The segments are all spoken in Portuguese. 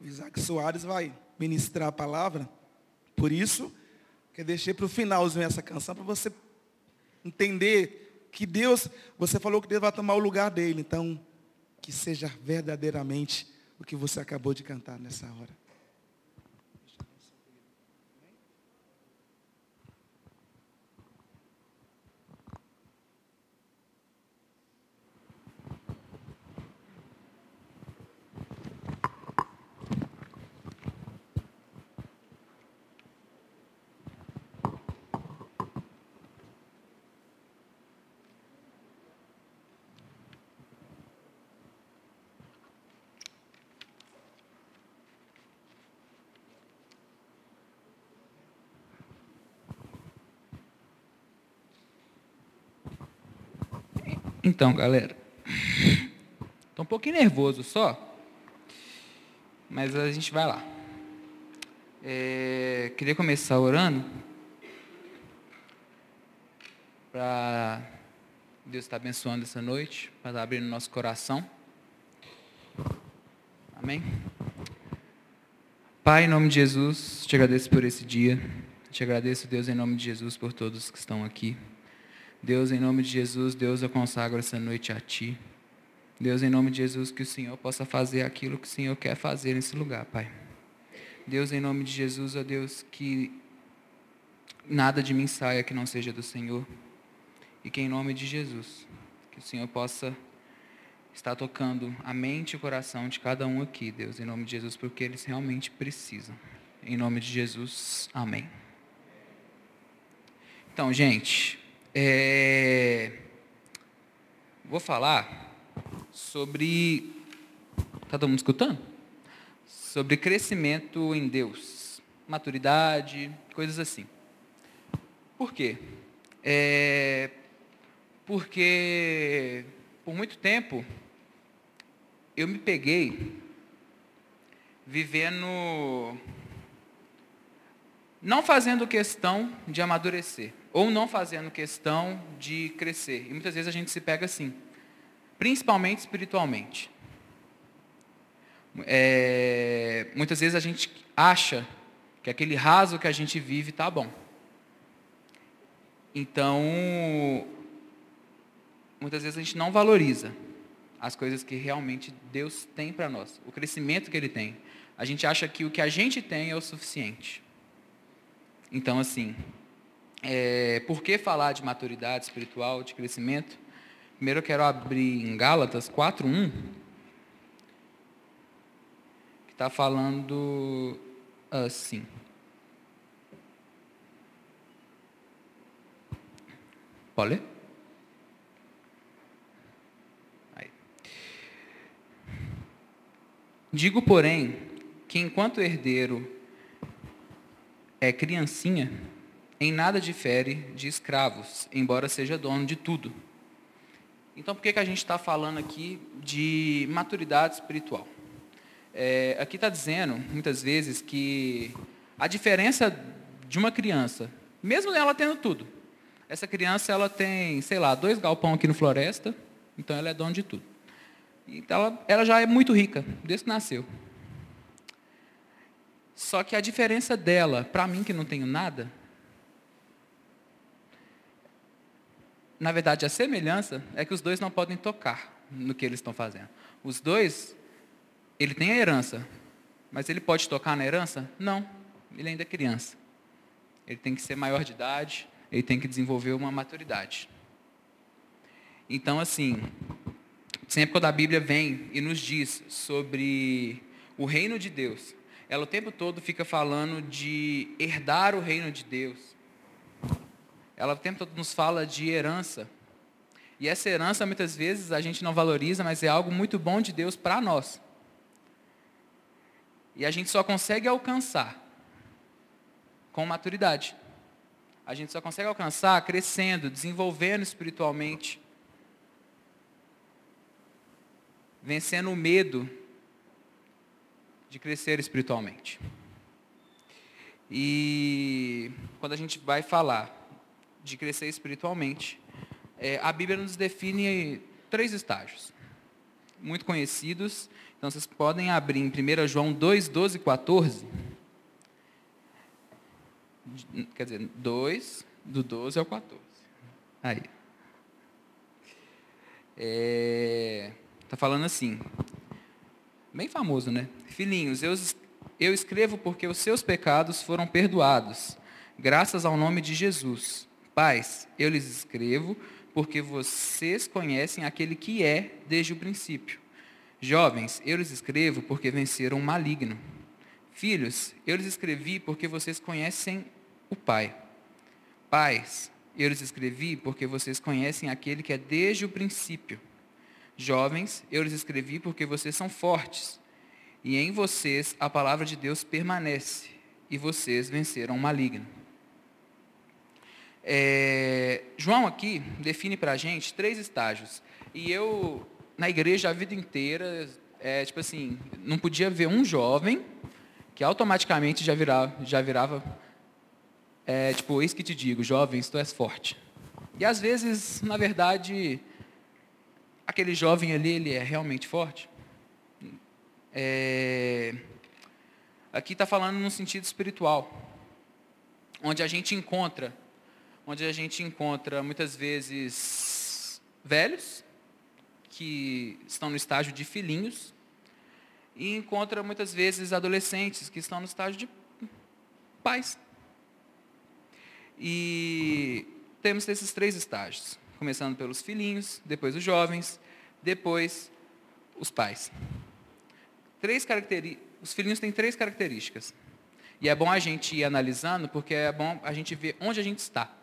O Isaac Soares vai ministrar a palavra. Por isso, que deixei para o finalzinho essa canção, para você entender que Deus, você falou que Deus vai tomar o lugar dele. Então, que seja verdadeiramente o que você acabou de cantar nessa hora. Então, galera, estou um pouquinho nervoso só, mas a gente vai lá. É, queria começar orando para Deus estar abençoando essa noite, para estar abrindo nosso coração. Amém? Pai, em nome de Jesus, te agradeço por esse dia. Te agradeço, Deus, em nome de Jesus, por todos que estão aqui. Deus, em nome de Jesus, Deus, eu consagro essa noite a Ti. Deus, em nome de Jesus, que o Senhor possa fazer aquilo que o Senhor quer fazer nesse lugar, Pai. Deus, em nome de Jesus, ó Deus, que nada de mim saia que não seja do Senhor. E que em nome de Jesus, que o Senhor possa estar tocando a mente e o coração de cada um aqui, Deus, em nome de Jesus, porque eles realmente precisam. Em nome de Jesus, amém. Então, gente, é... Vou falar sobre. Está todo mundo escutando? Sobre crescimento em Deus, maturidade, coisas assim. Por quê? É... Porque por muito tempo eu me peguei vivendo não fazendo questão de amadurecer, ou não fazendo questão de crescer. E muitas vezes a gente se pega assim, principalmente espiritualmente. É, muitas vezes a gente acha que aquele raso que a gente vive está bom. Então, muitas vezes a gente não valoriza as coisas que realmente Deus tem para nós, o crescimento que Ele tem. A gente acha que o que a gente tem é o suficiente. Então, assim, é, por que falar de maturidade espiritual, de crescimento? Primeiro eu quero abrir em Gálatas 4.1, que está falando assim. Pode ler? Digo, porém, que enquanto herdeiro é criancinha, em nada difere de escravos, embora seja dono de tudo. Então, por que, que a gente está falando aqui de maturidade espiritual? É, aqui está dizendo, muitas vezes, que a diferença de uma criança, mesmo ela tendo tudo, essa criança ela tem, sei lá, dois galpão aqui no floresta, então ela é dona de tudo. Então ela, ela já é muito rica, desde que nasceu. Só que a diferença dela, para mim que não tenho nada, na verdade a semelhança é que os dois não podem tocar no que eles estão fazendo. Os dois, ele tem a herança, mas ele pode tocar na herança? Não, ele ainda é criança. Ele tem que ser maior de idade, ele tem que desenvolver uma maturidade. Então, assim, sempre quando a Bíblia vem e nos diz sobre o reino de Deus, ela o tempo todo fica falando de herdar o reino de Deus. Ela o tempo todo nos fala de herança. E essa herança, muitas vezes, a gente não valoriza, mas é algo muito bom de Deus para nós. E a gente só consegue alcançar com maturidade. A gente só consegue alcançar crescendo, desenvolvendo espiritualmente, vencendo o medo de crescer espiritualmente. E quando a gente vai falar de crescer espiritualmente, é, a Bíblia nos define três estágios. muito conhecidos. Então vocês podem abrir em 1 João 2, 12 e 14. Quer dizer, 2, do 12 ao 14. Aí. Está é, tá falando assim. Bem famoso, né? Filhinhos, eu, eu escrevo porque os seus pecados foram perdoados, graças ao nome de Jesus. Pais, eu lhes escrevo porque vocês conhecem aquele que é desde o princípio. Jovens, eu lhes escrevo porque venceram o maligno. Filhos, eu lhes escrevi porque vocês conhecem o Pai. Pais, eu lhes escrevi porque vocês conhecem aquele que é desde o princípio. Jovens, eu lhes escrevi porque vocês são fortes, e em vocês a palavra de Deus permanece, e vocês venceram o maligno. É, João aqui define para a gente três estágios. E eu, na igreja, a vida inteira, é, tipo assim, não podia ver um jovem que automaticamente já virava, já virava é, tipo, eis que te digo, jovens, tu és forte. E às vezes, na verdade, aquele jovem ali, ele é realmente forte. É, aqui está falando no sentido espiritual, onde a gente encontra onde a gente encontra muitas vezes velhos, que estão no estágio de filhinhos, e encontra muitas vezes adolescentes que estão no estágio de pais. E temos esses três estágios, começando pelos filhinhos, depois os jovens, depois os pais. Três Os filhinhos têm três características. E é bom a gente ir analisando, porque é bom a gente ver onde a gente está.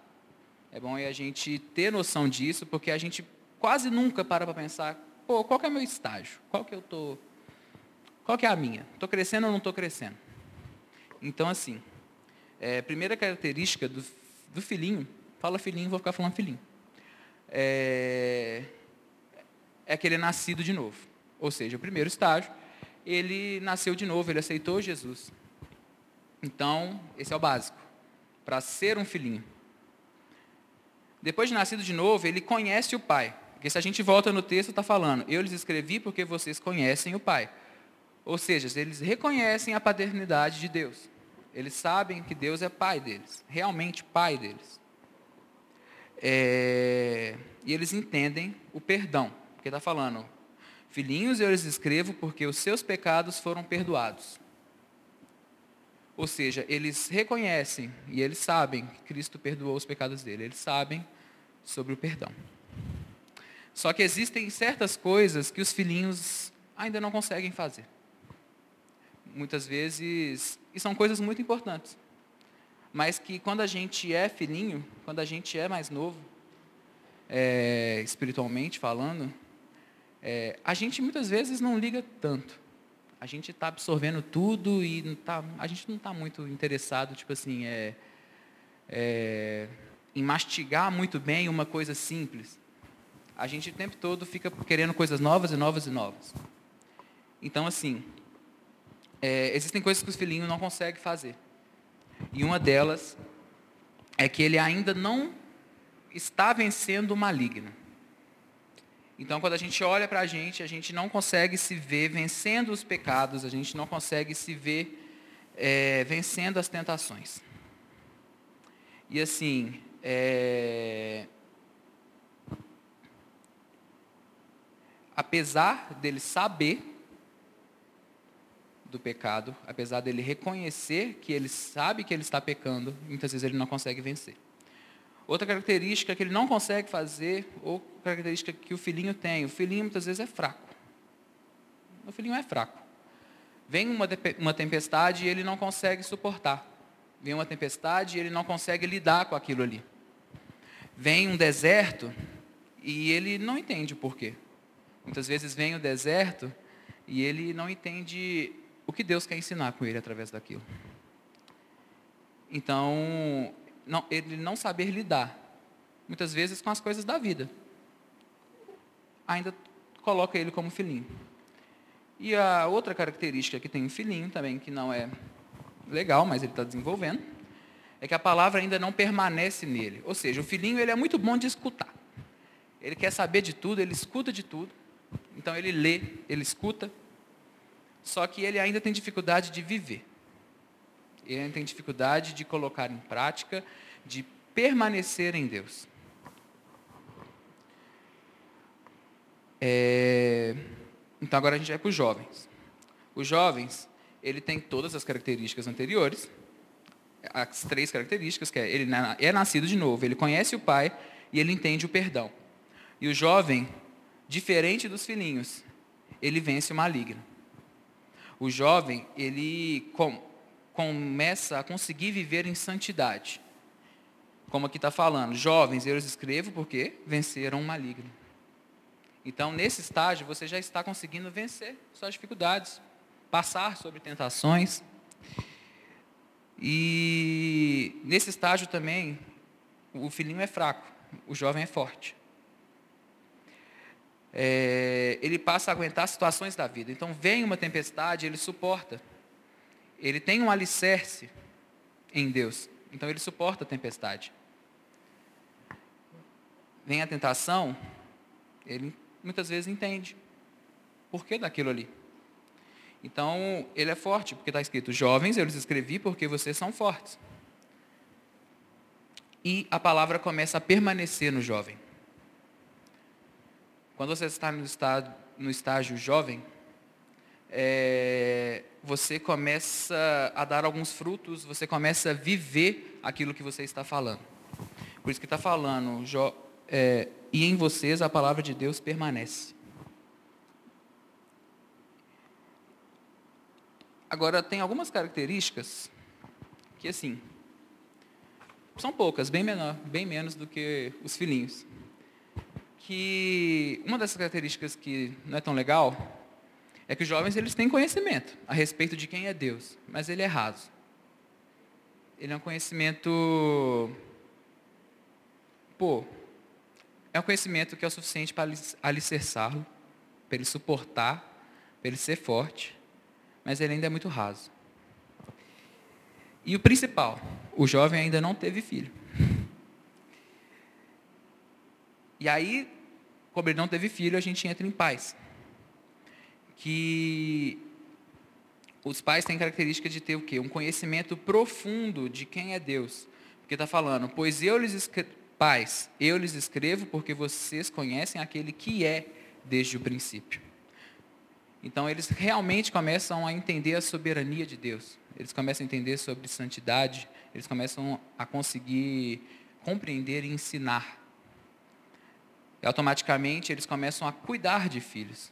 É bom a gente ter noção disso, porque a gente quase nunca para para pensar, pô, qual é o meu estágio? Qual que eu tô Qual que é a minha? Estou crescendo ou não estou crescendo? Então, assim, é, primeira característica do, do filhinho, fala filhinho, vou ficar falando filhinho, é, é que ele é nascido de novo. Ou seja, o primeiro estágio, ele nasceu de novo, ele aceitou Jesus. Então, esse é o básico, para ser um filhinho. Depois de nascido de novo, ele conhece o Pai. Porque se a gente volta no texto, está falando, eu lhes escrevi porque vocês conhecem o Pai. Ou seja, eles reconhecem a paternidade de Deus. Eles sabem que Deus é Pai deles, realmente Pai deles. É... E eles entendem o perdão. Porque está falando, filhinhos, eu lhes escrevo porque os seus pecados foram perdoados. Ou seja, eles reconhecem e eles sabem que Cristo perdoou os pecados dele. Eles sabem sobre o perdão. Só que existem certas coisas que os filhinhos ainda não conseguem fazer. Muitas vezes, e são coisas muito importantes. Mas que quando a gente é filhinho, quando a gente é mais novo, é, espiritualmente falando, é, a gente muitas vezes não liga tanto a gente está absorvendo tudo e tá, a gente não está muito interessado, tipo assim, é, é, em mastigar muito bem uma coisa simples. A gente o tempo todo fica querendo coisas novas e novas e novas. Então, assim, é, existem coisas que os filhinhos não conseguem fazer. E uma delas é que ele ainda não está vencendo o maligno. Então, quando a gente olha para a gente, a gente não consegue se ver vencendo os pecados, a gente não consegue se ver é, vencendo as tentações. E assim, é, apesar dele saber do pecado, apesar dele reconhecer que ele sabe que ele está pecando, muitas vezes ele não consegue vencer. Outra característica que ele não consegue fazer, ou característica que o filhinho tem, o filhinho muitas vezes é fraco. O filhinho é fraco. Vem uma, uma tempestade e ele não consegue suportar. Vem uma tempestade e ele não consegue lidar com aquilo ali. Vem um deserto e ele não entende o porquê. Muitas vezes vem o deserto e ele não entende o que Deus quer ensinar com ele através daquilo. Então, não, ele não saber lidar, muitas vezes, com as coisas da vida. Ainda coloca ele como filhinho. E a outra característica que tem um filhinho também, que não é legal, mas ele está desenvolvendo, é que a palavra ainda não permanece nele. Ou seja, o filhinho ele é muito bom de escutar. Ele quer saber de tudo, ele escuta de tudo. Então ele lê, ele escuta, só que ele ainda tem dificuldade de viver. Ele tem dificuldade de colocar em prática, de permanecer em Deus. É... Então agora a gente vai para os jovens. Os jovens, ele tem todas as características anteriores, as três características, que é ele é nascido de novo, ele conhece o pai e ele entende o perdão. E o jovem, diferente dos filhinhos, ele vence o maligno. O jovem, ele começa a conseguir viver em santidade. Como aqui está falando, jovens, eu os escrevo porque venceram o maligno. Então, nesse estágio, você já está conseguindo vencer suas dificuldades, passar sobre tentações. E nesse estágio também, o filhinho é fraco, o jovem é forte. É, ele passa a aguentar situações da vida. Então, vem uma tempestade, ele suporta. Ele tem um alicerce em Deus. Então, ele suporta a tempestade. Vem a tentação, ele muitas vezes entende. Por que daquilo ali? Então, ele é forte, porque está escrito, jovens, eu lhes escrevi porque vocês são fortes. E a palavra começa a permanecer no jovem. Quando você está no, no estágio jovem, é, você começa a dar alguns frutos, você começa a viver aquilo que você está falando. Por isso que está falando, jo, é, e em vocês a palavra de Deus permanece. Agora, tem algumas características que, assim, são poucas, bem, menor, bem menos do que os filhinhos. Que uma dessas características que não é tão legal é que os jovens eles têm conhecimento a respeito de quem é Deus, mas ele é raso. Ele é um conhecimento, pô, é um conhecimento que é o suficiente para alicerçá-lo, para ele suportar, para ele ser forte, mas ele ainda é muito raso. E o principal, o jovem ainda não teve filho. E aí, como ele não teve filho, a gente entra em paz. Que os pais têm característica de ter o quê? Um conhecimento profundo de quem é Deus. Porque está falando, pois eu lhes pais, eu lhes escrevo porque vocês conhecem aquele que é desde o princípio. Então eles realmente começam a entender a soberania de Deus. Eles começam a entender sobre santidade, eles começam a conseguir compreender e ensinar. E automaticamente eles começam a cuidar de filhos.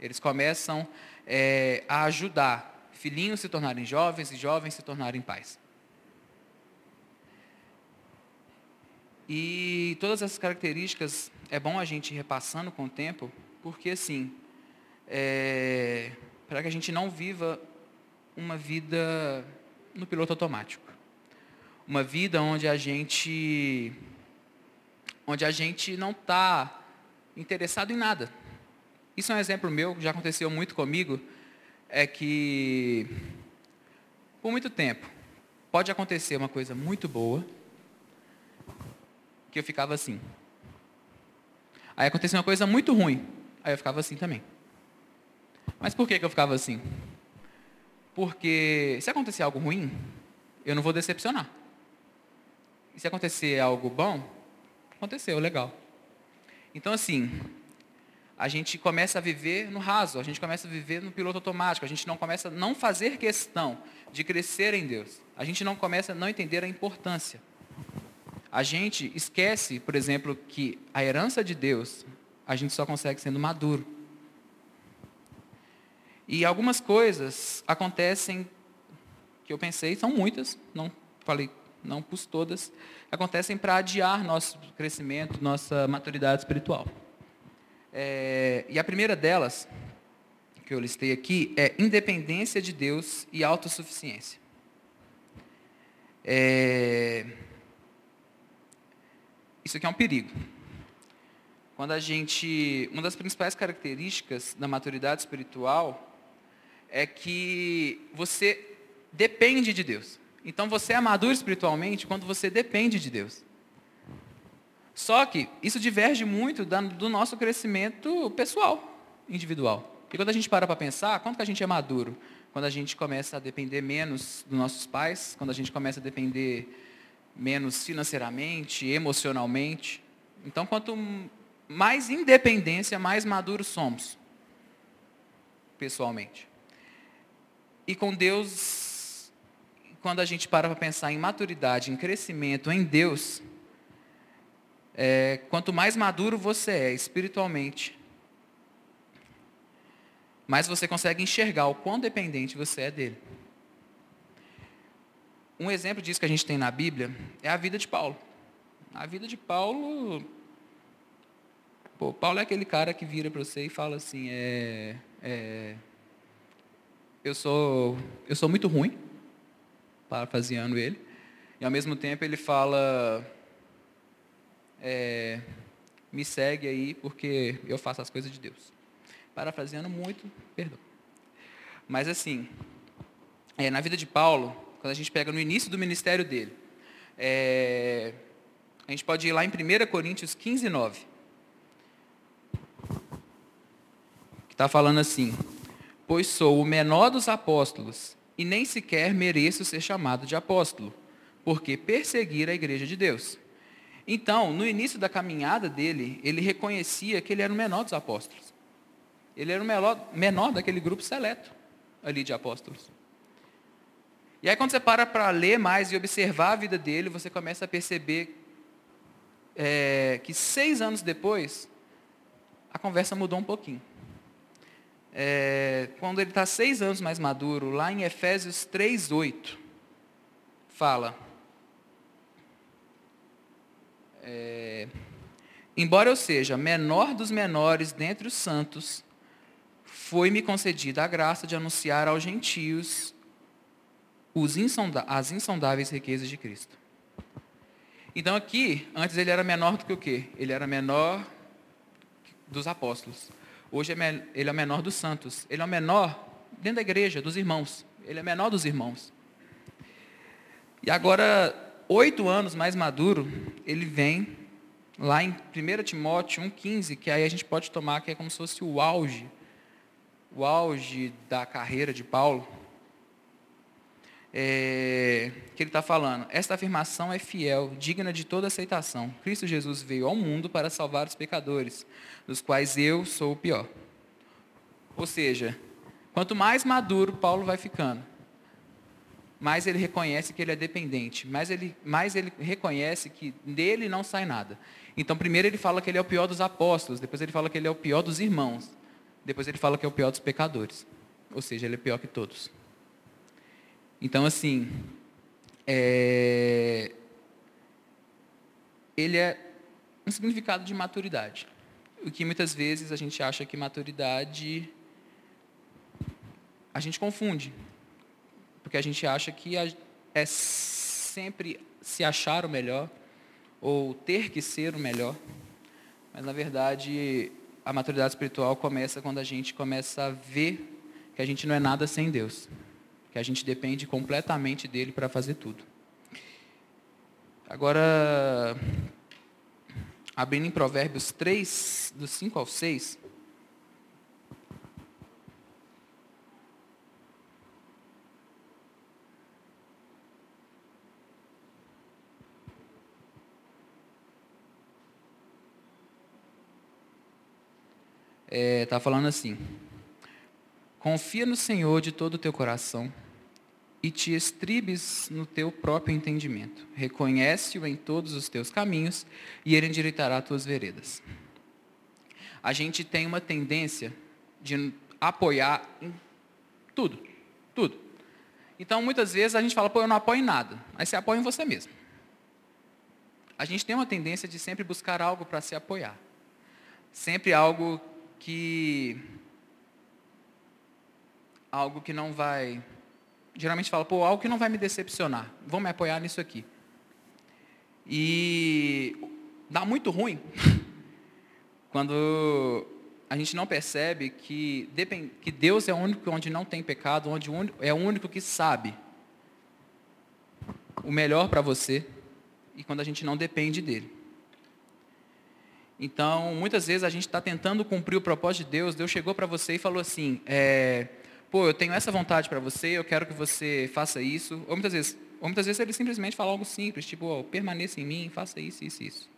Eles começam é, a ajudar filhinhos se tornarem jovens e jovens se tornarem pais. E todas essas características é bom a gente ir repassando com o tempo, porque assim, é, para que a gente não viva uma vida no piloto automático. Uma vida onde a gente onde a gente não está interessado em nada. Isso é um exemplo meu, que já aconteceu muito comigo, é que por muito tempo pode acontecer uma coisa muito boa, que eu ficava assim. Aí aconteceu uma coisa muito ruim, aí eu ficava assim também. Mas por que, que eu ficava assim? Porque se acontecer algo ruim, eu não vou decepcionar. E se acontecer algo bom, aconteceu, legal. Então, assim, a gente começa a viver no raso, a gente começa a viver no piloto automático, a gente não começa a não fazer questão de crescer em Deus. A gente não começa a não entender a importância. A gente esquece, por exemplo, que a herança de Deus, a gente só consegue sendo maduro. E algumas coisas acontecem que eu pensei, são muitas, não falei, não pus todas, acontecem para adiar nosso crescimento, nossa maturidade espiritual. É, e a primeira delas, que eu listei aqui, é independência de Deus e autossuficiência. É, isso aqui é um perigo. Quando a gente. Uma das principais características da maturidade espiritual é que você depende de Deus. Então você é maduro espiritualmente quando você depende de Deus. Só que isso diverge muito do nosso crescimento pessoal. individual. E quando a gente para para pensar, quando que a gente é maduro? Quando a gente começa a depender menos dos nossos pais, quando a gente começa a depender menos financeiramente, emocionalmente. Então, quanto mais independência, mais maduros somos, pessoalmente. E com Deus, quando a gente para para pensar em maturidade, em crescimento em Deus, é, quanto mais maduro você é espiritualmente, mais você consegue enxergar o quão dependente você é dele. Um exemplo disso que a gente tem na Bíblia é a vida de Paulo. A vida de Paulo. Pô, Paulo é aquele cara que vira para você e fala assim: é, é, eu, sou, eu sou muito ruim, parafraseando ele, e ao mesmo tempo ele fala: é, me segue aí porque eu faço as coisas de Deus. Parafraseando muito, perdão. Mas assim, é, na vida de Paulo, quando a gente pega no início do ministério dele, é, a gente pode ir lá em 1 Coríntios 15, 9. Que está falando assim, pois sou o menor dos apóstolos, e nem sequer mereço ser chamado de apóstolo, porque perseguir a igreja de Deus. Então, no início da caminhada dele, ele reconhecia que ele era o menor dos apóstolos. Ele era o menor, menor daquele grupo seleto ali de apóstolos. E aí quando você para para ler mais e observar a vida dele, você começa a perceber é, que seis anos depois, a conversa mudou um pouquinho. É, quando ele está seis anos mais maduro, lá em Efésios 3,8, fala. É, Embora eu seja menor dos menores dentre os santos, foi-me concedida a graça de anunciar aos gentios insonda as insondáveis riquezas de Cristo. Então aqui, antes ele era menor do que o quê? Ele era menor dos apóstolos. Hoje é ele é o menor dos santos. Ele é o menor dentro da igreja, dos irmãos. Ele é menor dos irmãos. E agora, oito anos mais maduro, ele vem lá em 1 Timóteo 1,15, que aí a gente pode tomar que é como se fosse o auge o auge da carreira de Paulo, é, que ele está falando, esta afirmação é fiel, digna de toda aceitação. Cristo Jesus veio ao mundo para salvar os pecadores, dos quais eu sou o pior. Ou seja, quanto mais maduro Paulo vai ficando, mais ele reconhece que ele é dependente, mais ele, mais ele reconhece que dele não sai nada. Então, primeiro ele fala que ele é o pior dos apóstolos, depois ele fala que ele é o pior dos irmãos. Depois ele fala que é o pior dos pecadores. Ou seja, ele é pior que todos. Então, assim, é... ele é um significado de maturidade. O que muitas vezes a gente acha que maturidade a gente confunde. Porque a gente acha que é sempre se achar o melhor ou ter que ser o melhor. Mas na verdade, a maturidade espiritual começa quando a gente começa a ver que a gente não é nada sem Deus, que a gente depende completamente dele para fazer tudo. Agora, abrindo em Provérbios 3, do 5 ao 6. Está é, tá falando assim: Confia no Senhor de todo o teu coração e te estribes no teu próprio entendimento. Reconhece-o em todos os teus caminhos e ele endireitará tuas veredas. A gente tem uma tendência de apoiar em tudo, tudo. Então, muitas vezes a gente fala, pô, eu não apoio em nada. Aí você apoia em você mesmo. A gente tem uma tendência de sempre buscar algo para se apoiar. Sempre algo que algo que não vai geralmente fala, pô, algo que não vai me decepcionar. Vou me apoiar nisso aqui. E dá muito ruim quando a gente não percebe que, que Deus é o único onde não tem pecado, onde é o único que sabe o melhor para você, e quando a gente não depende dele. Então, muitas vezes a gente está tentando cumprir o propósito de Deus. Deus chegou para você e falou assim: é, pô, eu tenho essa vontade para você, eu quero que você faça isso. Ou muitas vezes, ou muitas vezes ele simplesmente fala algo simples, tipo, oh, permaneça em mim, faça isso, isso, isso.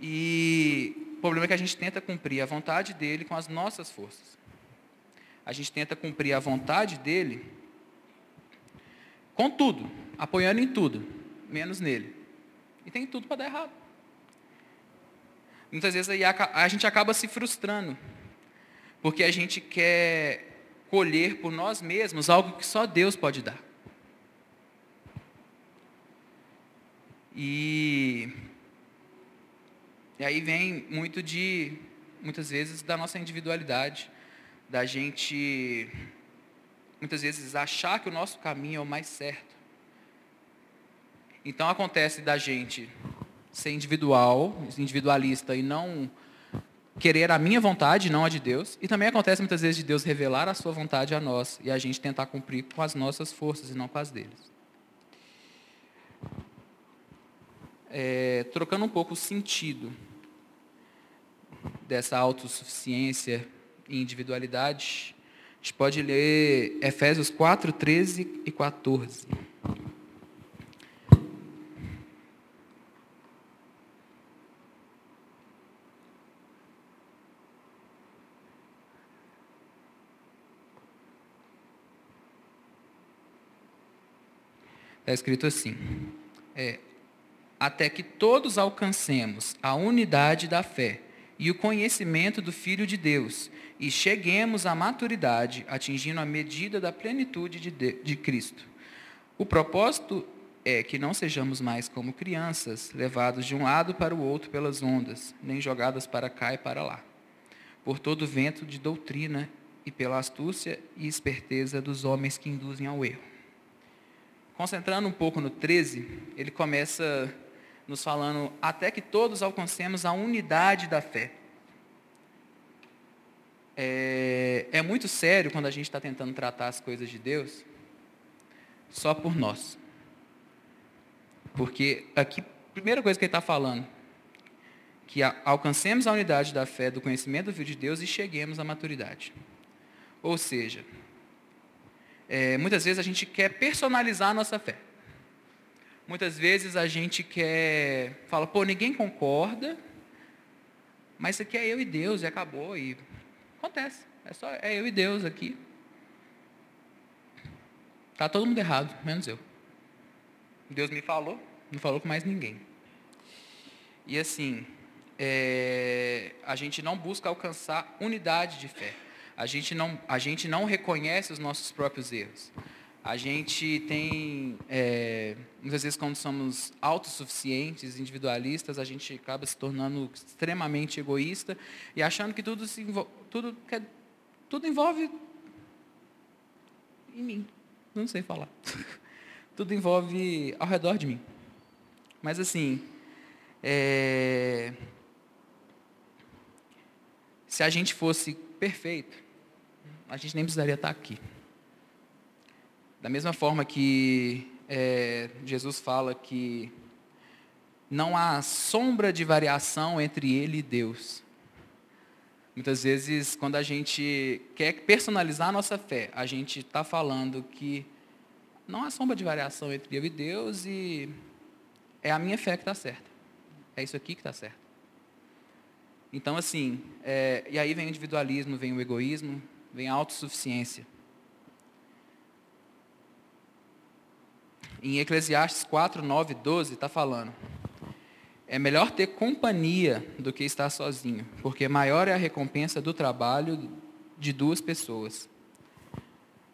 E o problema é que a gente tenta cumprir a vontade dele com as nossas forças. A gente tenta cumprir a vontade dele com tudo, apoiando em tudo, menos nele. E tem tudo para dar errado. Muitas vezes a gente acaba se frustrando, porque a gente quer colher por nós mesmos algo que só Deus pode dar. E, e aí vem muito de, muitas vezes, da nossa individualidade, da gente, muitas vezes, achar que o nosso caminho é o mais certo. Então acontece da gente ser individual, individualista e não querer a minha vontade, não a de Deus. E também acontece muitas vezes de Deus revelar a sua vontade a nós e a gente tentar cumprir com as nossas forças e não com as deles. É, trocando um pouco o sentido dessa autossuficiência e individualidade, a gente pode ler Efésios 4, 13 e 14. Está escrito assim: é, até que todos alcancemos a unidade da fé e o conhecimento do Filho de Deus e cheguemos à maturidade, atingindo a medida da plenitude de, de, de Cristo. O propósito é que não sejamos mais como crianças, levados de um lado para o outro pelas ondas, nem jogadas para cá e para lá, por todo vento de doutrina e pela astúcia e esperteza dos homens que induzem ao erro. Concentrando um pouco no 13, ele começa nos falando até que todos alcancemos a unidade da fé. É, é muito sério quando a gente está tentando tratar as coisas de Deus só por nós. Porque aqui, primeira coisa que ele está falando, que alcancemos a unidade da fé, do conhecimento do Filho de Deus e cheguemos à maturidade. Ou seja, é, muitas vezes a gente quer personalizar a nossa fé. Muitas vezes a gente quer, fala, pô, ninguém concorda, mas isso aqui é eu e Deus e acabou. E acontece, é só é eu e Deus aqui. Tá todo mundo errado, menos eu. Deus me falou, não falou com mais ninguém. E assim, é, a gente não busca alcançar unidade de fé a gente não, a gente não reconhece os nossos próprios erros. A gente tem, é, muitas vezes, quando somos autossuficientes, individualistas, a gente acaba se tornando extremamente egoísta e achando que tudo, se envolve, tudo, que, tudo envolve em mim. Não sei falar. tudo envolve ao redor de mim. Mas, assim, é, se a gente fosse perfeito, a gente nem precisaria estar aqui. Da mesma forma que é, Jesus fala que não há sombra de variação entre ele e Deus. Muitas vezes, quando a gente quer personalizar a nossa fé, a gente está falando que não há sombra de variação entre eu e Deus e é a minha fé que está certa. É isso aqui que está certo. Então, assim, é, e aí vem o individualismo, vem o egoísmo, vem a autossuficiência. Em Eclesiastes 4, 9, 12, está falando. É melhor ter companhia do que estar sozinho, porque maior é a recompensa do trabalho de duas pessoas.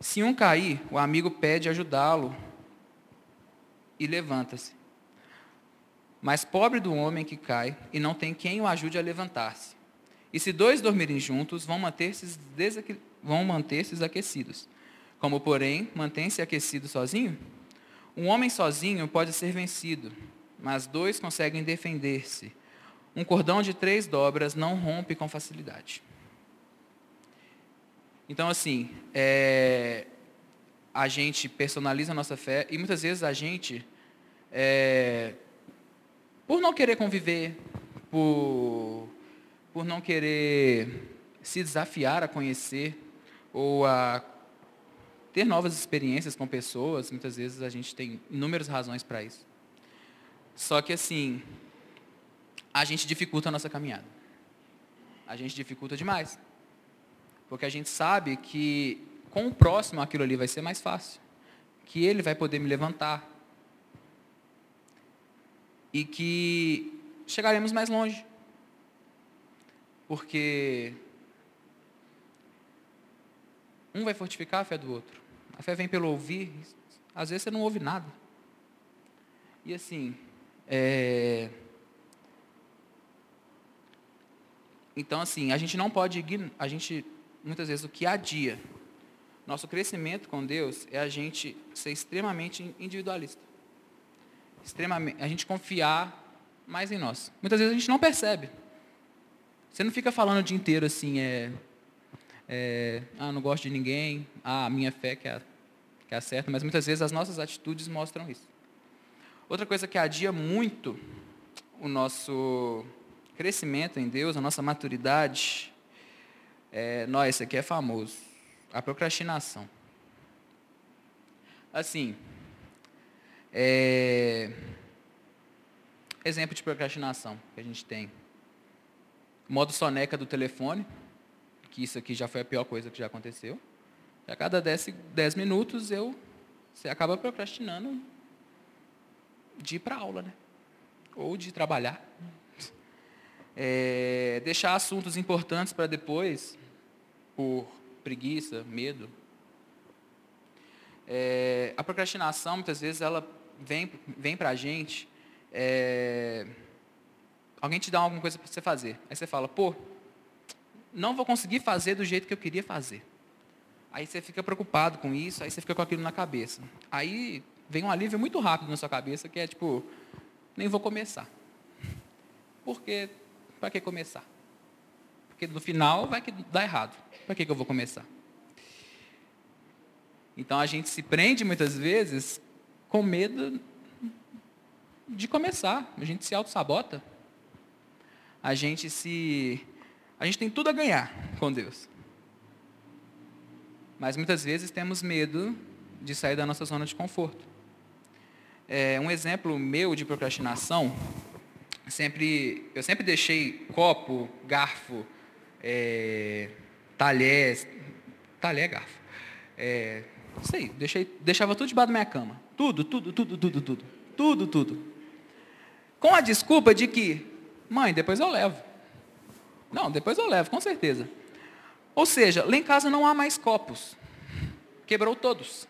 Se um cair, o amigo pede ajudá-lo e levanta-se. Mas pobre do homem que cai e não tem quem o ajude a levantar-se. E se dois dormirem juntos, vão manter-se vão manter-se aquecidos. Como, porém, mantém-se aquecido sozinho? Um homem sozinho pode ser vencido, mas dois conseguem defender-se. Um cordão de três dobras não rompe com facilidade. Então, assim, é, a gente personaliza a nossa fé e muitas vezes a gente, é, por não querer conviver, por, por não querer se desafiar a conhecer ou a ter novas experiências com pessoas. Muitas vezes a gente tem inúmeras razões para isso. Só que assim, a gente dificulta a nossa caminhada. A gente dificulta demais. Porque a gente sabe que com o próximo aquilo ali vai ser mais fácil. Que ele vai poder me levantar. E que chegaremos mais longe. Porque um vai fortificar a fé do outro. A fé vem pelo ouvir. Às vezes você não ouve nada. E assim, é... então assim, a gente não pode a gente muitas vezes o que adia nosso crescimento com Deus é a gente ser extremamente individualista. Extremamente, a gente confiar mais em nós. Muitas vezes a gente não percebe. Você não fica falando o dia inteiro assim, é, é ah, não gosto de ninguém, ah, a minha fé que é, que é certa, mas muitas vezes as nossas atitudes mostram isso. Outra coisa que adia muito o nosso crescimento em Deus, a nossa maturidade, é, nós, esse aqui é famoso, a procrastinação. Assim, é, exemplo de procrastinação que a gente tem. Modo soneca do telefone, que isso aqui já foi a pior coisa que já aconteceu. a cada 10, 10 minutos eu, você acaba procrastinando de ir para aula, né? Ou de trabalhar. É, deixar assuntos importantes para depois, por preguiça, medo. É, a procrastinação, muitas vezes, ela vem, vem para a gente. É, alguém te dá alguma coisa para você fazer. Aí você fala, pô, não vou conseguir fazer do jeito que eu queria fazer. Aí você fica preocupado com isso, aí você fica com aquilo na cabeça. Aí vem um alívio muito rápido na sua cabeça, que é tipo, nem vou começar. Porque, para que começar? Porque no final vai que dá errado. Para que, que eu vou começar? Então a gente se prende muitas vezes com medo de começar. A gente se auto-sabota. A gente se. A gente tem tudo a ganhar com Deus. Mas muitas vezes temos medo de sair da nossa zona de conforto. É, um exemplo meu de procrastinação, sempre, eu sempre deixei copo, garfo, é, talher, talher, garfo, é, sei, deixei, deixava tudo debaixo da minha cama. Tudo, tudo, tudo, tudo, tudo. Tudo, tudo. Com a desculpa de que, mãe, depois eu levo. Não, depois eu levo, com certeza. Ou seja, lá em casa não há mais copos. Quebrou todos.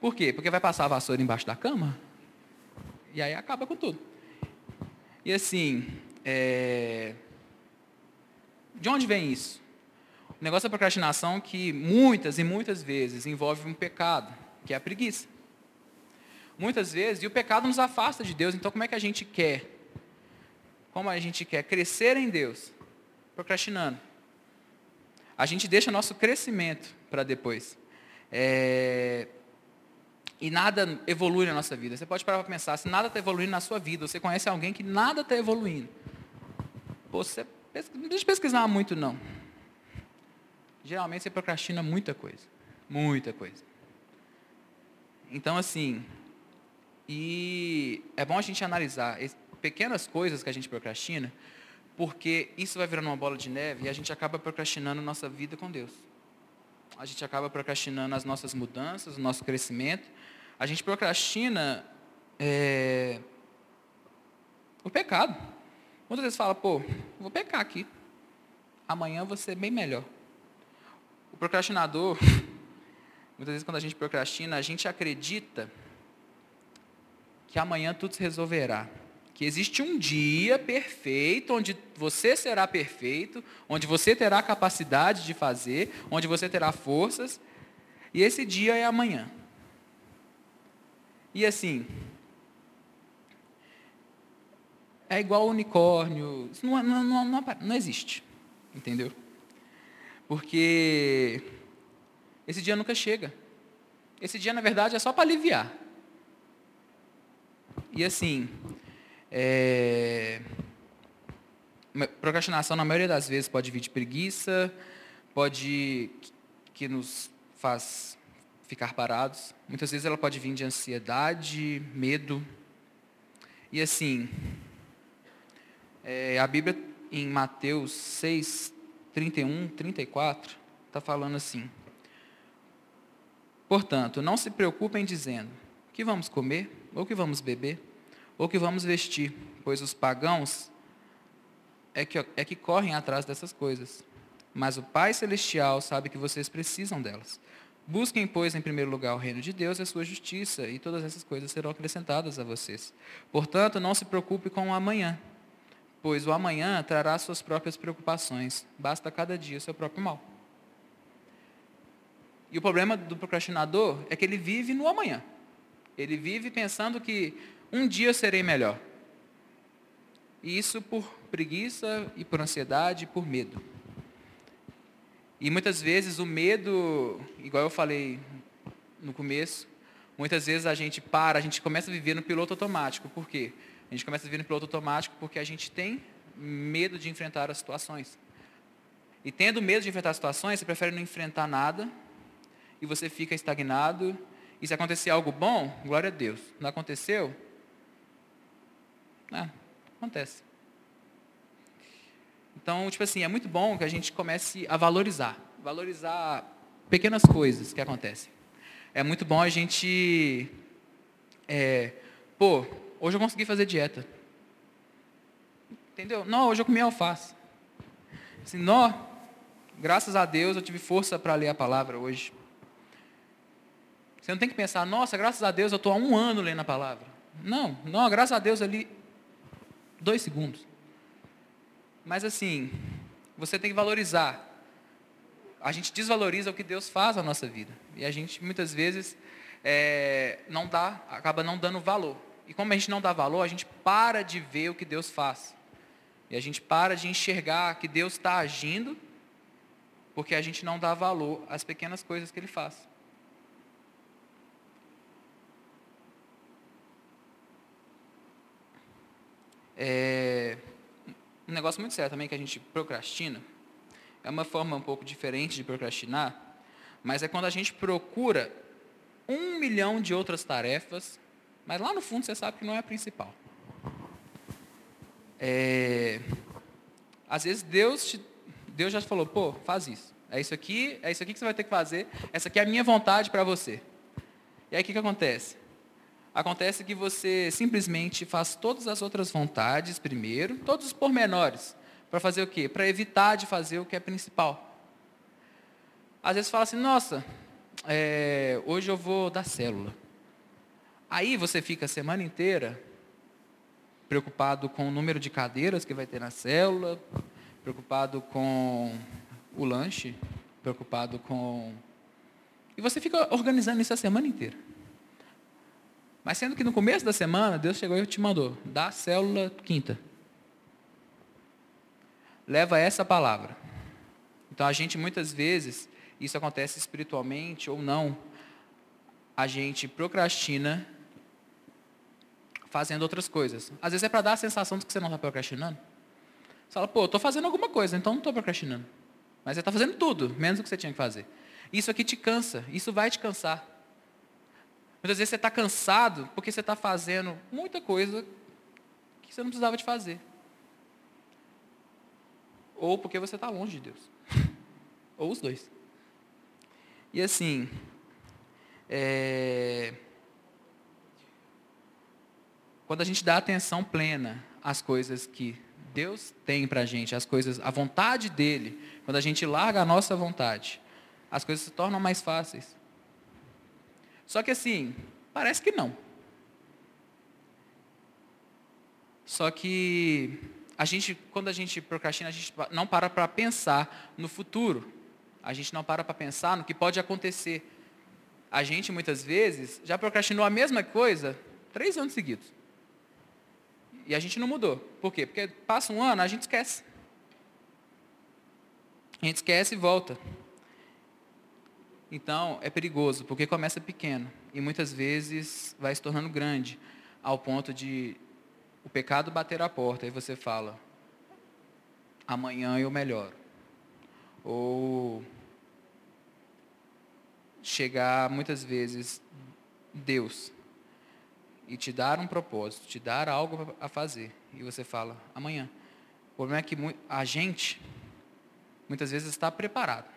Por quê? Porque vai passar a vassoura embaixo da cama e aí acaba com tudo. E assim, é... de onde vem isso? O negócio da procrastinação que muitas e muitas vezes envolve um pecado, que é a preguiça. Muitas vezes, e o pecado nos afasta de Deus, então como é que a gente quer? Como a gente quer crescer em Deus? Procrastinando. A gente deixa nosso crescimento para depois. É, e nada evolui na nossa vida. Você pode parar para pensar, se nada está evoluindo na sua vida, você conhece alguém que nada está evoluindo. Você não deixa pesquisar muito, não. Geralmente você procrastina muita coisa. Muita coisa. Então, assim, e é bom a gente analisar pequenas coisas que a gente procrastina, porque isso vai virando uma bola de neve e a gente acaba procrastinando nossa vida com Deus. A gente acaba procrastinando as nossas mudanças, o nosso crescimento, a gente procrastina é, o pecado. Muitas vezes fala, pô, vou pecar aqui. Amanhã vou ser bem melhor. O procrastinador, muitas vezes quando a gente procrastina, a gente acredita que amanhã tudo se resolverá. Que existe um dia perfeito, onde você será perfeito, onde você terá capacidade de fazer, onde você terá forças, e esse dia é amanhã. E assim, é igual unicórnio, isso não, não, não, não, não existe, entendeu? Porque esse dia nunca chega. Esse dia, na verdade, é só para aliviar. E assim, é... procrastinação, na maioria das vezes, pode vir de preguiça, pode que nos faz ficar parados. Muitas vezes ela pode vir de ansiedade, medo. E assim, é, a Bíblia em Mateus 6, 31, 34, está falando assim. Portanto, não se preocupem dizendo, que vamos comer, ou que vamos beber, ou que vamos vestir, pois os pagãos é que, é que correm atrás dessas coisas. Mas o Pai Celestial sabe que vocês precisam delas. Busquem, pois, em primeiro lugar o reino de Deus e a sua justiça, e todas essas coisas serão acrescentadas a vocês. Portanto, não se preocupe com o amanhã, pois o amanhã trará suas próprias preocupações. Basta cada dia o seu próprio mal. E o problema do procrastinador é que ele vive no amanhã. Ele vive pensando que um dia eu serei melhor. E isso por preguiça e por ansiedade e por medo. E muitas vezes o medo, igual eu falei no começo, muitas vezes a gente para, a gente começa a viver no piloto automático. Por quê? A gente começa a viver no piloto automático porque a gente tem medo de enfrentar as situações. E tendo medo de enfrentar as situações, você prefere não enfrentar nada e você fica estagnado. E se acontecer algo bom, glória a Deus. Não aconteceu? É, acontece. Então, tipo assim, é muito bom que a gente comece a valorizar. Valorizar pequenas coisas que acontecem. É muito bom a gente. É, pô, hoje eu consegui fazer dieta. Entendeu? Não, hoje eu comi alface. Assim, não, graças a Deus eu tive força para ler a palavra hoje. Você não tem que pensar, nossa, graças a Deus eu estou há um ano lendo a palavra. Não, não, graças a Deus ali dois segundos. Mas assim, você tem que valorizar. A gente desvaloriza o que Deus faz na nossa vida. E a gente muitas vezes é, não dá, acaba não dando valor. E como a gente não dá valor, a gente para de ver o que Deus faz. E a gente para de enxergar que Deus está agindo, porque a gente não dá valor às pequenas coisas que Ele faz. É, um negócio muito sério também que a gente procrastina, é uma forma um pouco diferente de procrastinar, mas é quando a gente procura um milhão de outras tarefas, mas lá no fundo você sabe que não é a principal. É, às vezes Deus, te, Deus já te falou, pô, faz isso. É isso aqui, é isso aqui que você vai ter que fazer. Essa aqui é a minha vontade para você. E aí o que, que acontece? Acontece que você simplesmente faz todas as outras vontades primeiro, todos os pormenores, para fazer o quê? Para evitar de fazer o que é principal. Às vezes fala assim, nossa, é, hoje eu vou dar célula. Aí você fica a semana inteira preocupado com o número de cadeiras que vai ter na célula, preocupado com o lanche, preocupado com. E você fica organizando isso a semana inteira. Mas sendo que no começo da semana, Deus chegou e te mandou, dá a célula quinta. Leva essa palavra. Então a gente muitas vezes, isso acontece espiritualmente ou não, a gente procrastina fazendo outras coisas. Às vezes é para dar a sensação de que você não está procrastinando. Você fala, pô, estou fazendo alguma coisa, então não estou procrastinando. Mas você está fazendo tudo, menos o que você tinha que fazer. Isso aqui te cansa, isso vai te cansar. Muitas vezes você está cansado porque você está fazendo muita coisa que você não precisava de fazer. Ou porque você está longe de Deus. Ou os dois. E assim, é... quando a gente dá atenção plena às coisas que Deus tem para a gente, as coisas, a vontade dele, quando a gente larga a nossa vontade, as coisas se tornam mais fáceis. Só que assim, parece que não. Só que a gente, quando a gente procrastina, a gente não para para pensar no futuro. A gente não para para pensar no que pode acontecer. A gente, muitas vezes, já procrastinou a mesma coisa três anos seguidos. E a gente não mudou. Por quê? Porque passa um ano, a gente esquece. A gente esquece e volta. Então, é perigoso, porque começa pequeno e muitas vezes vai se tornando grande, ao ponto de o pecado bater a porta e você fala: amanhã eu melhoro. Ou chegar muitas vezes Deus e te dar um propósito, te dar algo a fazer, e você fala, amanhã. O problema é que a gente, muitas vezes, está preparado.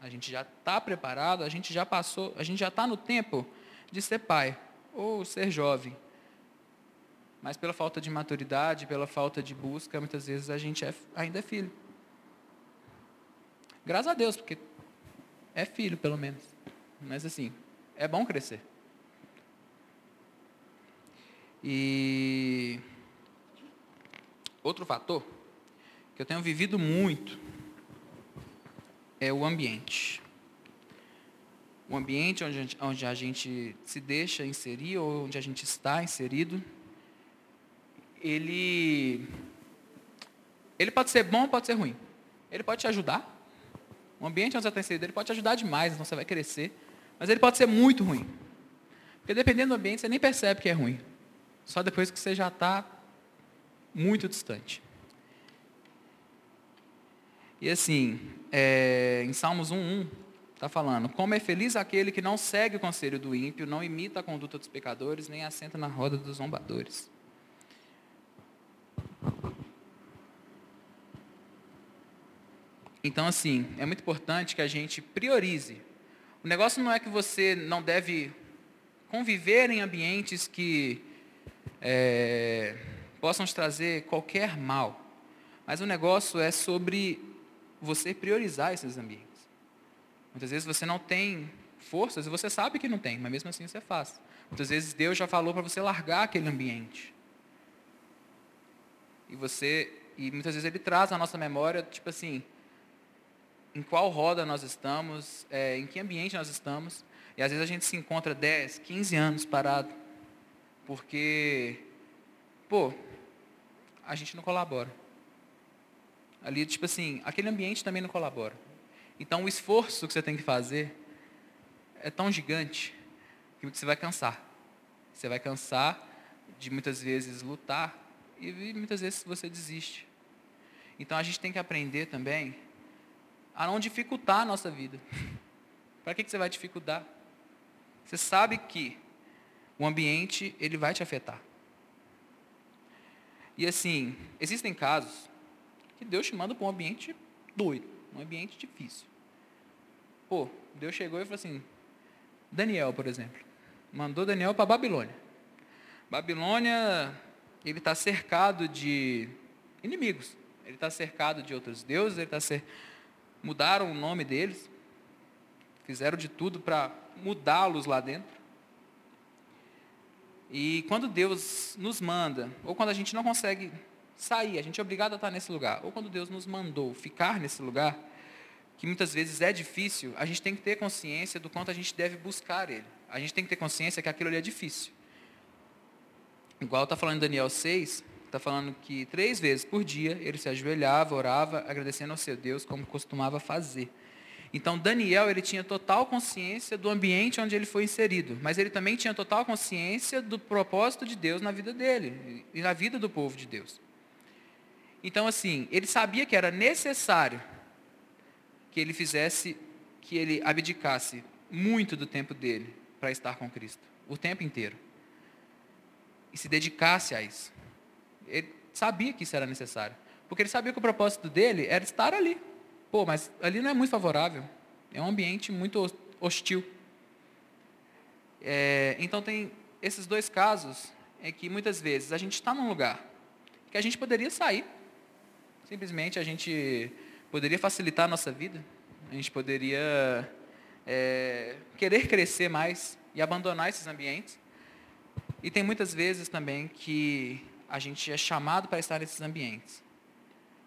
A gente já está preparado, a gente já passou, a gente já está no tempo de ser pai ou ser jovem. Mas pela falta de maturidade, pela falta de busca, muitas vezes a gente é, ainda é filho. Graças a Deus, porque é filho, pelo menos. Mas assim, é bom crescer. E outro fator que eu tenho vivido muito é o ambiente. O ambiente onde a, gente, onde a gente se deixa inserir ou onde a gente está inserido, ele, ele pode ser bom pode ser ruim. Ele pode te ajudar. O ambiente onde você está inserido, ele pode te ajudar demais, então você vai crescer. Mas ele pode ser muito ruim. Porque dependendo do ambiente, você nem percebe que é ruim. Só depois que você já está muito distante. E assim, é, em Salmos 1.1, está falando, como é feliz aquele que não segue o conselho do ímpio, não imita a conduta dos pecadores, nem assenta na roda dos zombadores. Então, assim, é muito importante que a gente priorize. O negócio não é que você não deve conviver em ambientes que é, possam te trazer qualquer mal. Mas o negócio é sobre você priorizar esses ambientes. Muitas vezes você não tem forças você sabe que não tem, mas mesmo assim você faz. Muitas vezes Deus já falou para você largar aquele ambiente. E você e muitas vezes ele traz à nossa memória, tipo assim, em qual roda nós estamos, é, em que ambiente nós estamos. E às vezes a gente se encontra 10, 15 anos parado, porque, pô, a gente não colabora. Ali, tipo assim, aquele ambiente também não colabora. Então, o esforço que você tem que fazer é tão gigante que você vai cansar. Você vai cansar de muitas vezes lutar e muitas vezes você desiste. Então, a gente tem que aprender também a não dificultar a nossa vida. Para que, que você vai dificultar? Você sabe que o ambiente ele vai te afetar. E assim, existem casos que Deus te manda para um ambiente doido, um ambiente difícil. Pô, Deus chegou e falou assim, Daniel, por exemplo, mandou Daniel para Babilônia. Babilônia, ele está cercado de inimigos. Ele está cercado de outros deuses, ele está cer... mudaram o nome deles, fizeram de tudo para mudá-los lá dentro. E quando Deus nos manda, ou quando a gente não consegue sair, a gente é obrigado a estar nesse lugar. Ou quando Deus nos mandou ficar nesse lugar, que muitas vezes é difícil, a gente tem que ter consciência do quanto a gente deve buscar Ele. A gente tem que ter consciência que aquilo ali é difícil. Igual está falando em Daniel 6, está falando que três vezes por dia ele se ajoelhava, orava, agradecendo ao seu Deus, como costumava fazer. Então Daniel ele tinha total consciência do ambiente onde ele foi inserido, mas ele também tinha total consciência do propósito de Deus na vida dele e na vida do povo de Deus. Então, assim, ele sabia que era necessário que ele fizesse, que ele abdicasse muito do tempo dele para estar com Cristo, o tempo inteiro. E se dedicasse a isso. Ele sabia que isso era necessário. Porque ele sabia que o propósito dele era estar ali. Pô, mas ali não é muito favorável. É um ambiente muito hostil. É, então tem esses dois casos é que muitas vezes a gente está num lugar que a gente poderia sair Simplesmente a gente poderia facilitar a nossa vida, a gente poderia é, querer crescer mais e abandonar esses ambientes. E tem muitas vezes também que a gente é chamado para estar nesses ambientes.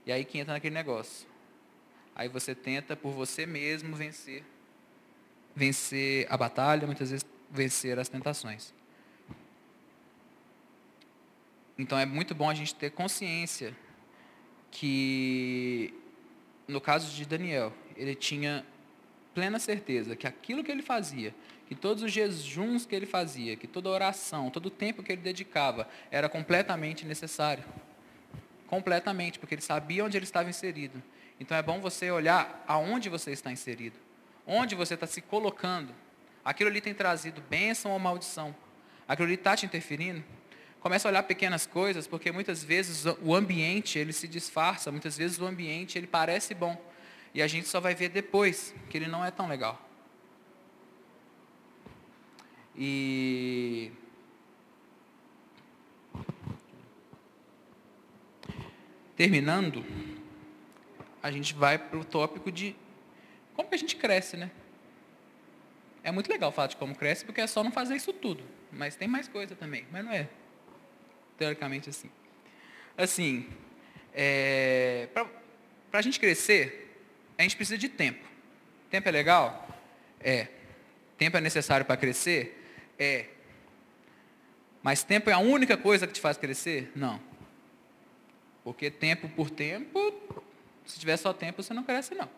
E aí que entra naquele negócio. Aí você tenta por você mesmo vencer. Vencer a batalha, muitas vezes vencer as tentações. Então é muito bom a gente ter consciência que, no caso de Daniel, ele tinha plena certeza que aquilo que ele fazia, que todos os jejuns que ele fazia, que toda oração, todo o tempo que ele dedicava, era completamente necessário. completamente, porque ele sabia onde ele estava inserido. Então é bom você olhar aonde você está inserido, onde você está se colocando. Aquilo ali tem trazido bênção ou maldição. Aquilo ali está te interferindo. Começa a olhar pequenas coisas, porque muitas vezes o ambiente ele se disfarça, muitas vezes o ambiente ele parece bom. E a gente só vai ver depois que ele não é tão legal. E terminando, a gente vai para o tópico de como que a gente cresce, né? É muito legal falar de como cresce, porque é só não fazer isso tudo. Mas tem mais coisa também, mas não é teoricamente assim. Assim, é, para a gente crescer, a gente precisa de tempo. Tempo é legal? É. Tempo é necessário para crescer? É. Mas tempo é a única coisa que te faz crescer? Não. Porque tempo por tempo, se tiver só tempo, você não cresce não.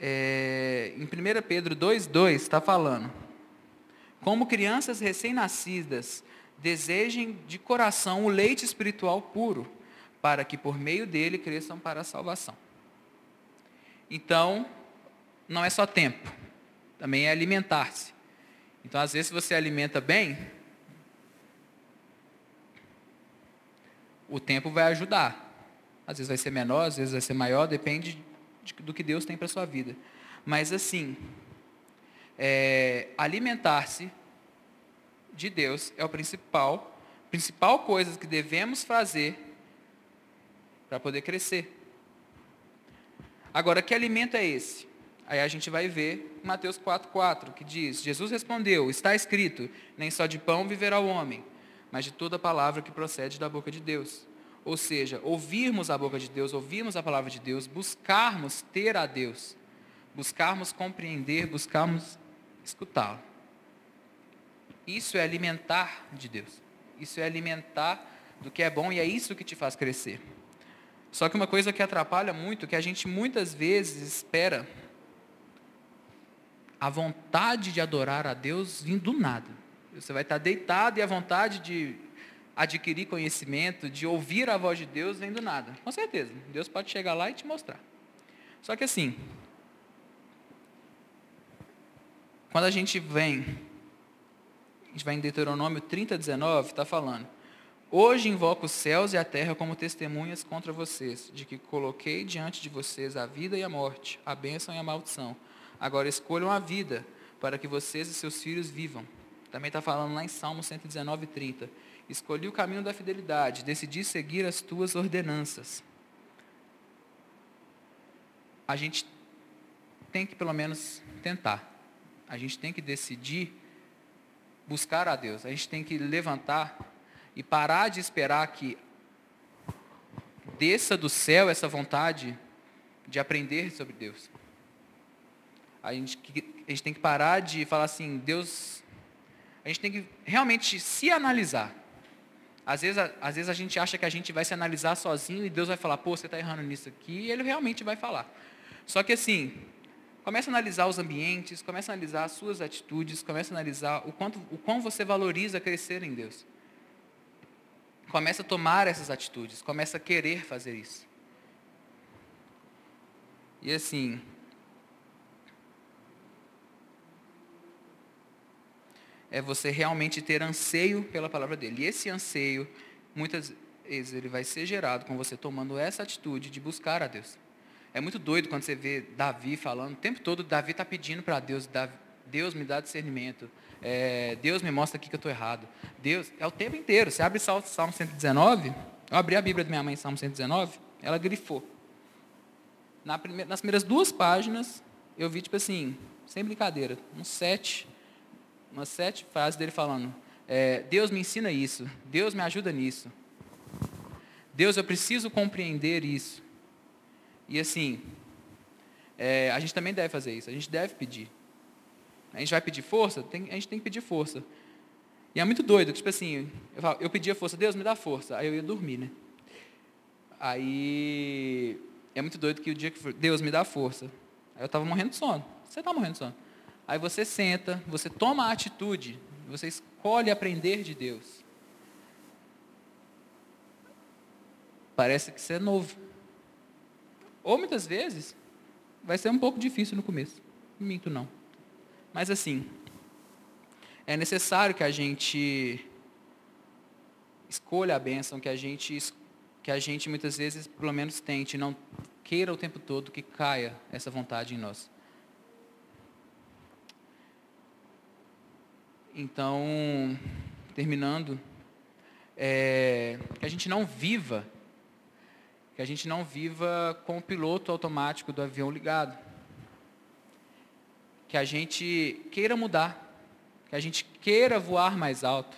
É, em 1 Pedro 2,2 está falando, como crianças recém-nascidas, desejem de coração o leite espiritual puro, para que por meio dele cresçam para a salvação. Então, não é só tempo, também é alimentar-se. Então, às vezes, se você alimenta bem, o tempo vai ajudar. Às vezes vai ser menor, às vezes vai ser maior, depende do que Deus tem para a sua vida. Mas assim, é, alimentar-se de Deus é o principal, principal coisa que devemos fazer para poder crescer. Agora, que alimento é esse? Aí a gente vai ver Mateus 4,4, que diz, Jesus respondeu, está escrito, nem só de pão viverá o homem, mas de toda palavra que procede da boca de Deus. Ou seja, ouvirmos a boca de Deus, ouvirmos a palavra de Deus, buscarmos ter a Deus buscarmos compreender, buscarmos escutá-lo. Isso é alimentar de Deus. Isso é alimentar do que é bom e é isso que te faz crescer. Só que uma coisa que atrapalha muito, que a gente muitas vezes espera a vontade de adorar a Deus vindo do nada. Você vai estar deitado e a vontade de adquirir conhecimento, de ouvir a voz de Deus vem do nada. Com certeza. Deus pode chegar lá e te mostrar. Só que assim, Quando a gente vem, a gente vai em Deuteronômio 30, 19, está falando. Hoje invoco os céus e a terra como testemunhas contra vocês, de que coloquei diante de vocês a vida e a morte, a bênção e a maldição. Agora escolham a vida, para que vocês e seus filhos vivam. Também está falando lá em Salmo 119, 30. Escolhi o caminho da fidelidade, decidi seguir as tuas ordenanças. A gente tem que pelo menos tentar a gente tem que decidir buscar a Deus. A gente tem que levantar e parar de esperar que desça do céu essa vontade de aprender sobre Deus. A gente, a gente tem que parar de falar assim, Deus. A gente tem que realmente se analisar. Às vezes, às vezes a gente acha que a gente vai se analisar sozinho e Deus vai falar, pô, você está errando nisso aqui, e Ele realmente vai falar. Só que assim, Comece a analisar os ambientes, comece a analisar as suas atitudes, comece a analisar o quanto o quão você valoriza crescer em Deus. Comece a tomar essas atitudes, comece a querer fazer isso. E assim, é você realmente ter anseio pela palavra dele. E esse anseio, muitas vezes, ele vai ser gerado com você tomando essa atitude de buscar a Deus. É muito doido quando você vê Davi falando, o tempo todo Davi está pedindo para Deus, Deus me dá discernimento, é, Deus me mostra aqui que eu estou errado. Deus, é o tempo inteiro. Você abre Salmo 119, eu abri a Bíblia da minha mãe, Salmo 119, ela grifou. Na primeira, nas primeiras duas páginas, eu vi, tipo assim, sem brincadeira, uns sete, umas sete frases dele falando, é, Deus me ensina isso, Deus me ajuda nisso. Deus, eu preciso compreender isso. E assim, é, a gente também deve fazer isso, a gente deve pedir. A gente vai pedir força? Tem, a gente tem que pedir força. E é muito doido, tipo assim, eu, falo, eu força, Deus me dá força. Aí eu ia dormir, né? Aí é muito doido que o dia que Deus me dá força. Aí eu estava morrendo de sono. Você está morrendo de sono. Aí você senta, você toma a atitude, você escolhe aprender de Deus. parece que você é novo. Ou muitas vezes vai ser um pouco difícil no começo. Minto não. Mas assim, é necessário que a gente escolha a bênção, que a gente que a gente muitas vezes pelo menos tente, não queira o tempo todo que caia essa vontade em nós. Então, terminando, é, que a gente não viva, que a gente não viva com o piloto automático do avião ligado. Que a gente queira mudar, que a gente queira voar mais alto.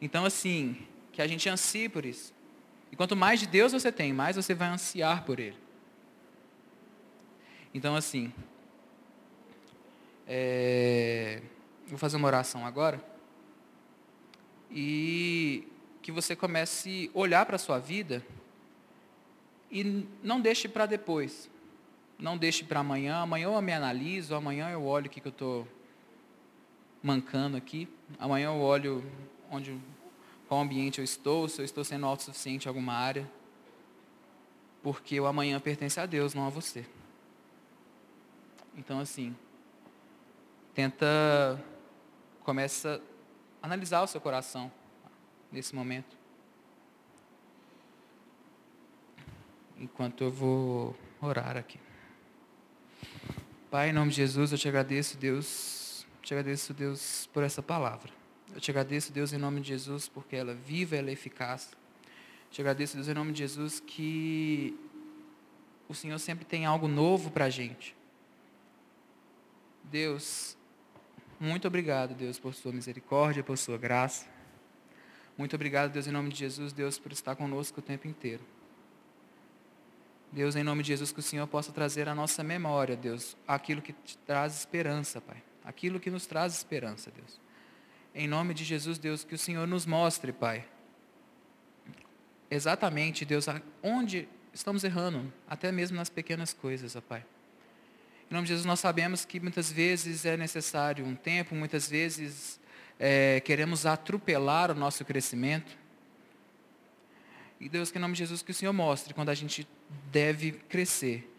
Então, assim, que a gente ansie por isso. E quanto mais de Deus você tem, mais você vai ansiar por Ele. Então, assim, é, vou fazer uma oração agora. E que você comece a olhar para a sua vida e não deixe para depois. Não deixe para amanhã. Amanhã eu me analiso, amanhã eu olho o que, que eu estou mancando aqui. Amanhã eu olho onde qual ambiente eu estou, se eu estou sendo autossuficiente em alguma área. Porque o amanhã pertence a Deus, não a você. Então, assim, tenta, começa a analisar o seu coração nesse momento. Enquanto eu vou orar aqui. Pai, em nome de Jesus, eu te agradeço, Deus, te agradeço, Deus, por essa palavra. Eu te agradeço, Deus, em nome de Jesus, porque ela é viva, ela é eficaz. Te agradeço, Deus, em nome de Jesus, que o Senhor sempre tem algo novo para a gente. Deus, muito obrigado, Deus, por sua misericórdia, por sua graça. Muito obrigado, Deus, em nome de Jesus, Deus, por estar conosco o tempo inteiro. Deus, em nome de Jesus, que o Senhor possa trazer à nossa memória, Deus, aquilo que te traz esperança, Pai. Aquilo que nos traz esperança, Deus. Em nome de Jesus, Deus, que o Senhor nos mostre, Pai. Exatamente, Deus, onde estamos errando, até mesmo nas pequenas coisas, ó Pai. Em nome de Jesus, nós sabemos que muitas vezes é necessário um tempo, muitas vezes é, queremos atropelar o nosso crescimento. E Deus, que em nome de Jesus, que o Senhor mostre quando a gente deve crescer.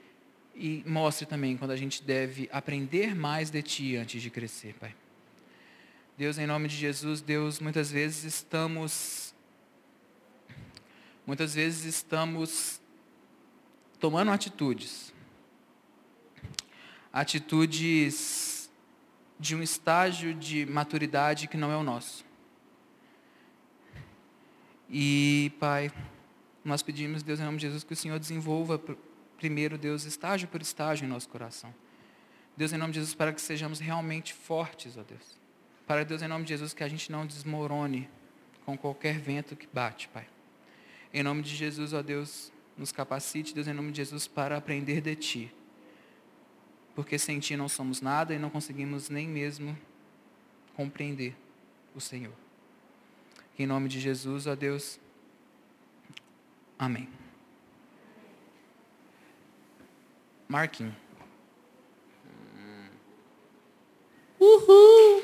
E mostre também quando a gente deve aprender mais de Ti antes de crescer, Pai. Deus, em nome de Jesus, Deus, muitas vezes estamos muitas vezes estamos tomando atitudes. Atitudes de um estágio de maturidade que não é o nosso. E, Pai, nós pedimos, Deus, em nome de Jesus, que o Senhor desenvolva primeiro, Deus, estágio por estágio em nosso coração. Deus, em nome de Jesus, para que sejamos realmente fortes, ó Deus. Para Deus, em nome de Jesus, que a gente não desmorone com qualquer vento que bate, Pai. Em nome de Jesus, ó Deus, nos capacite, Deus, em nome de Jesus, para aprender de Ti. Porque sem Ti não somos nada e não conseguimos nem mesmo compreender o Senhor. Em nome de Jesus, ó Deus. Amém. Marquinhos. Uhul!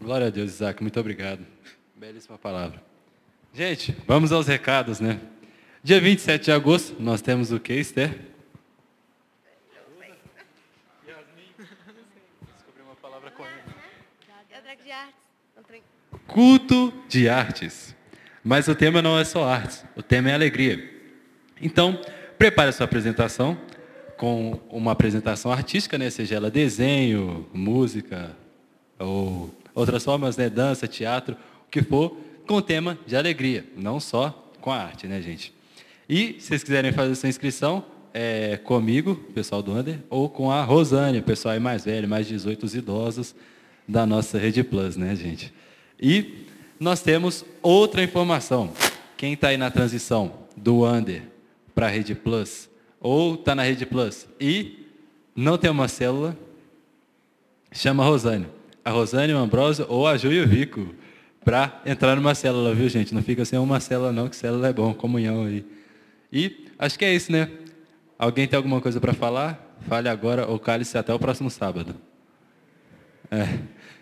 Glória a Deus, Isaac, muito obrigado. Belíssima palavra. Gente, vamos aos recados, né? Dia 27 de agosto, nós temos o que, Esther? Culto de artes. Mas o tema não é só artes, o tema é alegria. Então, prepare a sua apresentação com uma apresentação artística, né? seja ela desenho, música ou outras formas, né, dança, teatro, o que for, com o tema de alegria, não só com a arte, né, gente? E se vocês quiserem fazer sua inscrição, é comigo, pessoal do Under, ou com a Rosane, pessoal aí mais velho, mais 18 os idosos da nossa Rede Plus, né, gente? E nós temos outra informação. Quem está aí na transição do Under para a Rede Plus, ou está na Rede Plus e não tem uma célula, chama a Rosane a Rosane, o Ambrosio ou a Ju e o Rico para entrar numa célula, viu, gente? Não fica sem uma célula, não, que célula é bom, comunhão aí. E acho que é isso, né? Alguém tem alguma coisa para falar? Fale agora ou cale-se até o próximo sábado. É.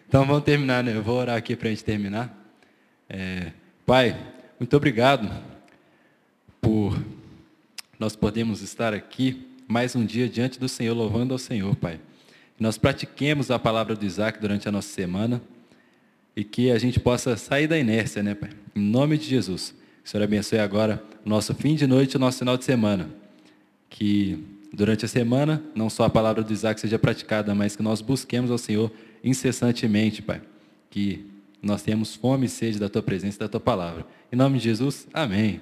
Então vamos terminar, né? Eu vou orar aqui para a gente terminar. É, pai, muito obrigado por nós podermos estar aqui mais um dia diante do Senhor, louvando ao Senhor, Pai. Nós pratiquemos a palavra do Isaac durante a nossa semana e que a gente possa sair da inércia, né, Pai? Em nome de Jesus. Que o Senhor abençoe agora o nosso fim de noite e o nosso final de semana. Que durante a semana, não só a palavra do Isaac seja praticada, mas que nós busquemos ao Senhor incessantemente, Pai. Que nós tenhamos fome e sede da Tua presença e da Tua palavra. Em nome de Jesus, amém.